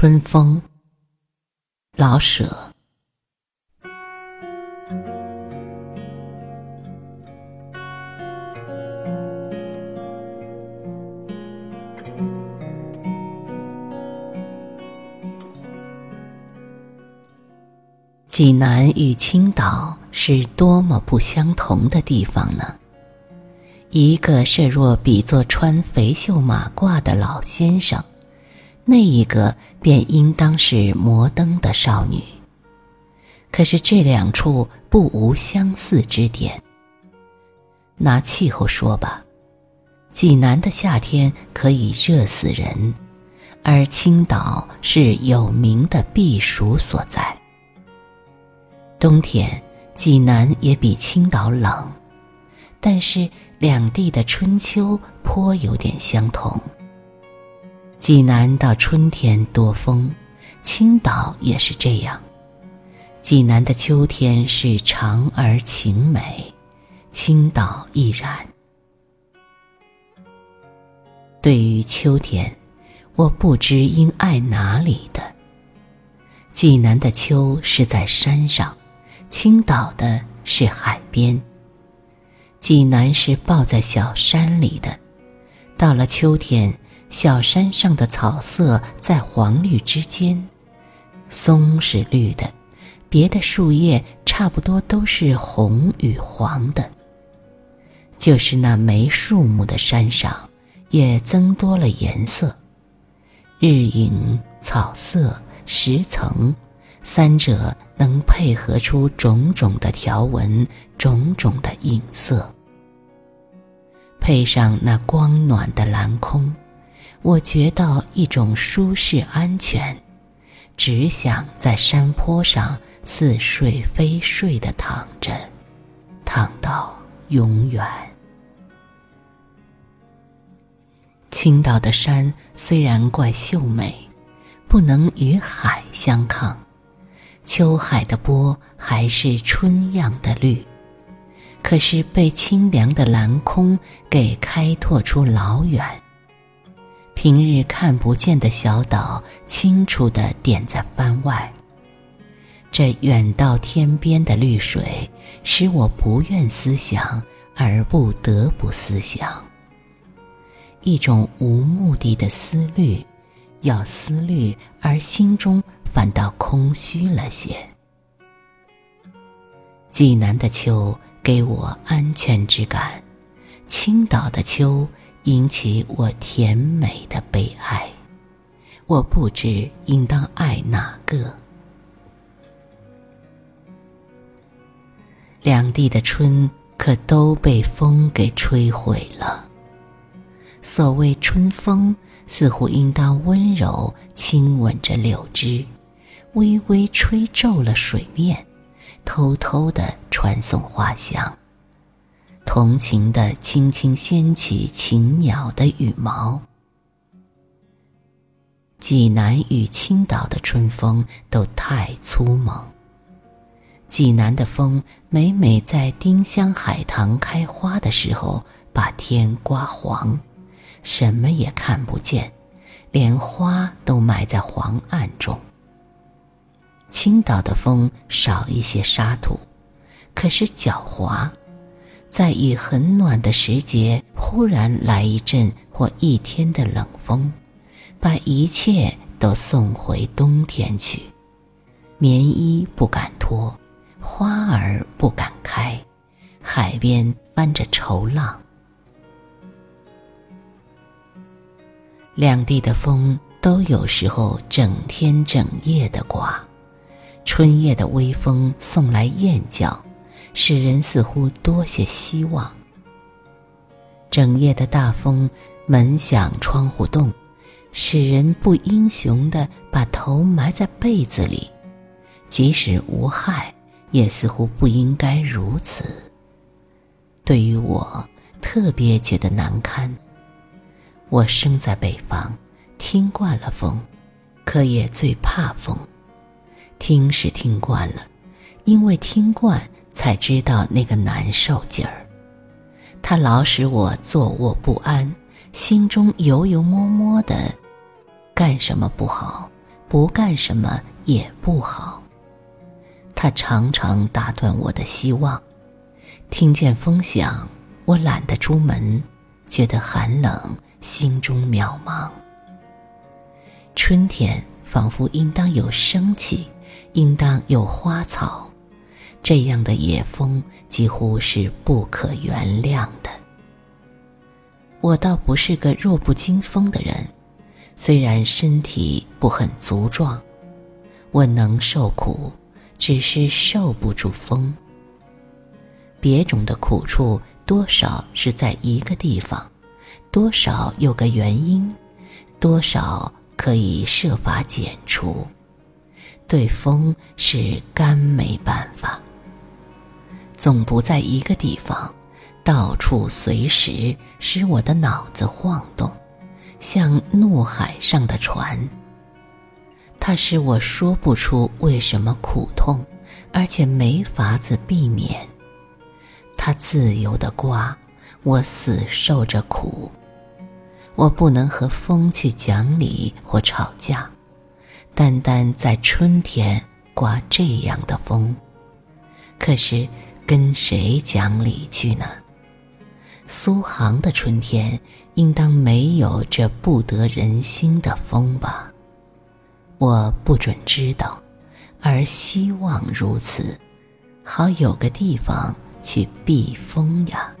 春风，老舍。济南与青岛是多么不相同的地方呢？一个设若比作穿肥袖马褂的老先生，那一个便应当是摩登的少女。可是这两处不无相似之点。拿气候说吧，济南的夏天可以热死人，而青岛是有名的避暑所在。冬天，济南也比青岛冷，但是两地的春秋颇有点相同。济南到春天多风，青岛也是这样。济南的秋天是长而晴美，青岛亦然。对于秋天，我不知应爱哪里的。济南的秋是在山上。青岛的是海边，济南是抱在小山里的。到了秋天，小山上的草色在黄绿之间，松是绿的，别的树叶差不多都是红与黄的。就是那没树木的山上，也增多了颜色，日影、草色、石层。三者能配合出种种的条纹，种种的影色，配上那光暖的蓝空，我觉到一种舒适安全，只想在山坡上似睡非睡的躺着，躺到永远。青岛的山虽然怪秀美，不能与海相抗。秋海的波还是春样的绿，可是被清凉的蓝空给开拓出老远。平日看不见的小岛，清楚地点在帆外。这远到天边的绿水，使我不愿思想，而不得不思想。一种无目的的思虑，要思虑而心中。反倒空虚了些。济南的秋给我安全之感，青岛的秋引起我甜美的悲哀。我不知应当爱哪个。两地的春可都被风给吹毁了。所谓春风，似乎应当温柔亲吻着柳枝。微微吹皱了水面，偷偷的传送花香，同情的轻轻掀起禽鸟的羽毛。济南与青岛的春风都太粗猛。济南的风每每在丁香海棠开花的时候，把天刮黄，什么也看不见，连花都埋在黄暗中。青岛的风少一些沙土，可是狡猾，在以很暖的时节，忽然来一阵或一天的冷风，把一切都送回冬天去。棉衣不敢脱，花儿不敢开，海边翻着愁浪。两地的风都有时候整天整夜的刮。春夜的微风送来燕叫，使人似乎多些希望。整夜的大风门响窗户动，使人不英雄的把头埋在被子里，即使无害，也似乎不应该如此。对于我，特别觉得难堪。我生在北方，听惯了风，可也最怕风。听是听惯了，因为听惯才知道那个难受劲儿。它老使我坐卧不安，心中油油摸摸的。干什么不好，不干什么也不好。它常常打断我的希望。听见风响，我懒得出门，觉得寒冷，心中渺茫。春天仿佛应当有生气，应当有花草，这样的野风几乎是不可原谅的。我倒不是个弱不禁风的人，虽然身体不很足壮，我能受苦，只是受不住风。别种的苦处，多少是在一个地方，多少有个原因，多少可以设法减除。对风是干没办法，总不在一个地方，到处随时使我的脑子晃动，像怒海上的船。它使我说不出为什么苦痛，而且没法子避免。它自由的刮，我死受着苦。我不能和风去讲理或吵架，单单在春天刮这样的风。可是跟谁讲理去呢？苏杭的春天应当没有这不得人心的风吧？我不准知道，而希望如此，好有个地方。去避风呀。